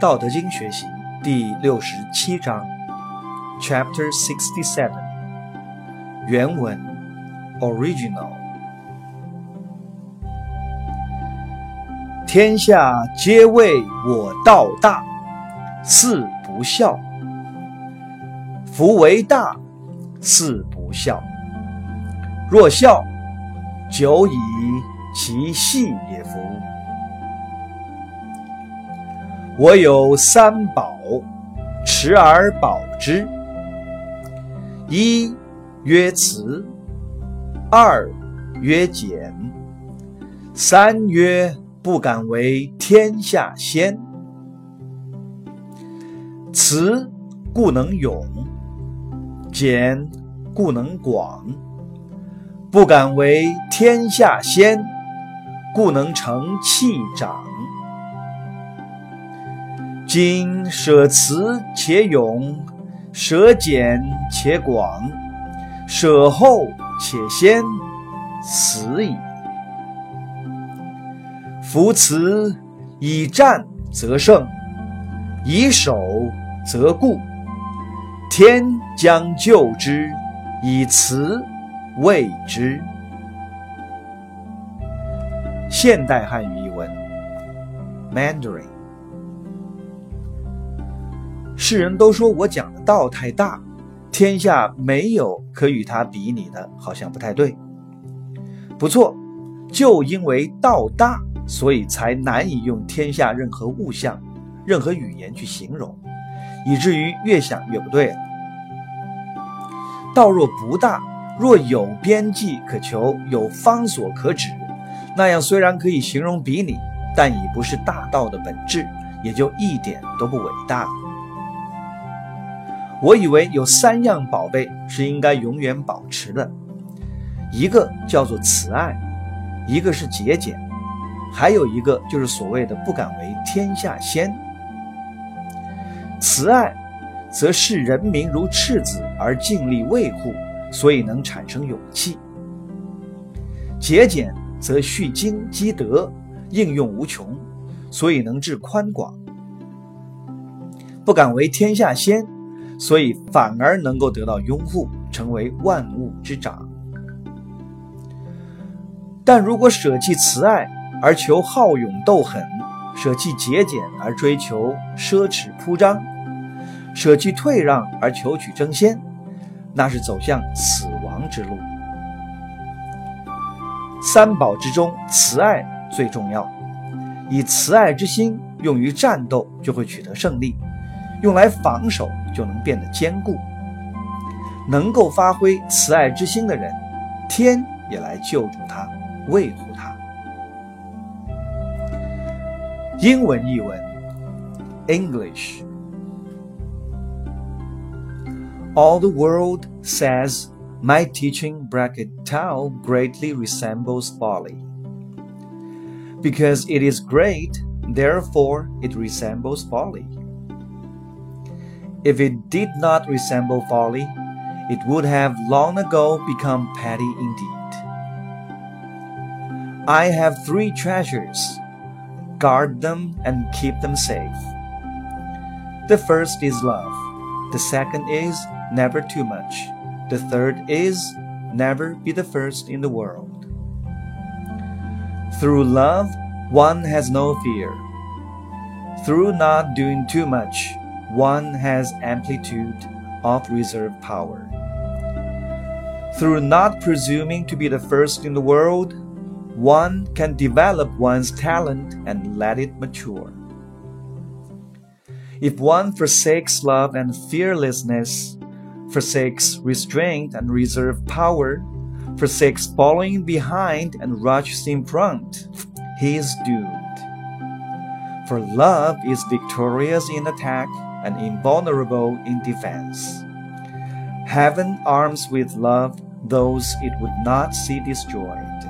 道德经学习第六十七章，Chapter Sixty Seven，原文，Original。天下皆谓我道大，似不孝。夫为大，似不孝。若孝，久以其细也。夫。我有三宝，持而保之。一曰慈，二曰俭，三曰不敢为天下先。慈故能勇，俭故能广，不敢为天下先，故能成器长。今舍慈且勇，舍俭且广，舍后且先，死矣。夫慈以战则胜，以守则固。天将救之，以慈卫之。现代汉语译文：Mandarin。世人都说我讲的道太大，天下没有可与他比拟的，好像不太对。不错，就因为道大，所以才难以用天下任何物象、任何语言去形容，以至于越想越不对了。道若不大，若有边际可求，有方所可指，那样虽然可以形容比拟，但已不是大道的本质，也就一点都不伟大。我以为有三样宝贝是应该永远保持的，一个叫做慈爱，一个是节俭，还有一个就是所谓的不敢为天下先。慈爱，则视人民如赤子而尽力维护，所以能产生勇气；节俭，则蓄精积德，应用无穷，所以能致宽广；不敢为天下先。所以反而能够得到拥护，成为万物之长。但如果舍弃慈爱而求好勇斗狠，舍弃节俭而追求奢侈铺张，舍弃退让而求取争先，那是走向死亡之路。三宝之中，慈爱最重要。以慈爱之心用于战斗，就会取得胜利。用来防守就能变得坚固。能够发挥慈爱之心的人，天也来救助他，维护他。英文译文：English。All the world says my teaching bracket Tao greatly resembles folly. Because it is great, therefore it resembles folly. If it did not resemble folly, it would have long ago become petty indeed. I have three treasures. Guard them and keep them safe. The first is love. The second is never too much. The third is never be the first in the world. Through love, one has no fear. Through not doing too much, one has amplitude of reserve power. Through not presuming to be the first in the world, one can develop one's talent and let it mature. If one forsakes love and fearlessness, forsakes restraint and reserve power, forsakes following behind and rushes in front, he is doomed. For love is victorious in attack and invulnerable in defense. Heaven arms with love those it would not see destroyed.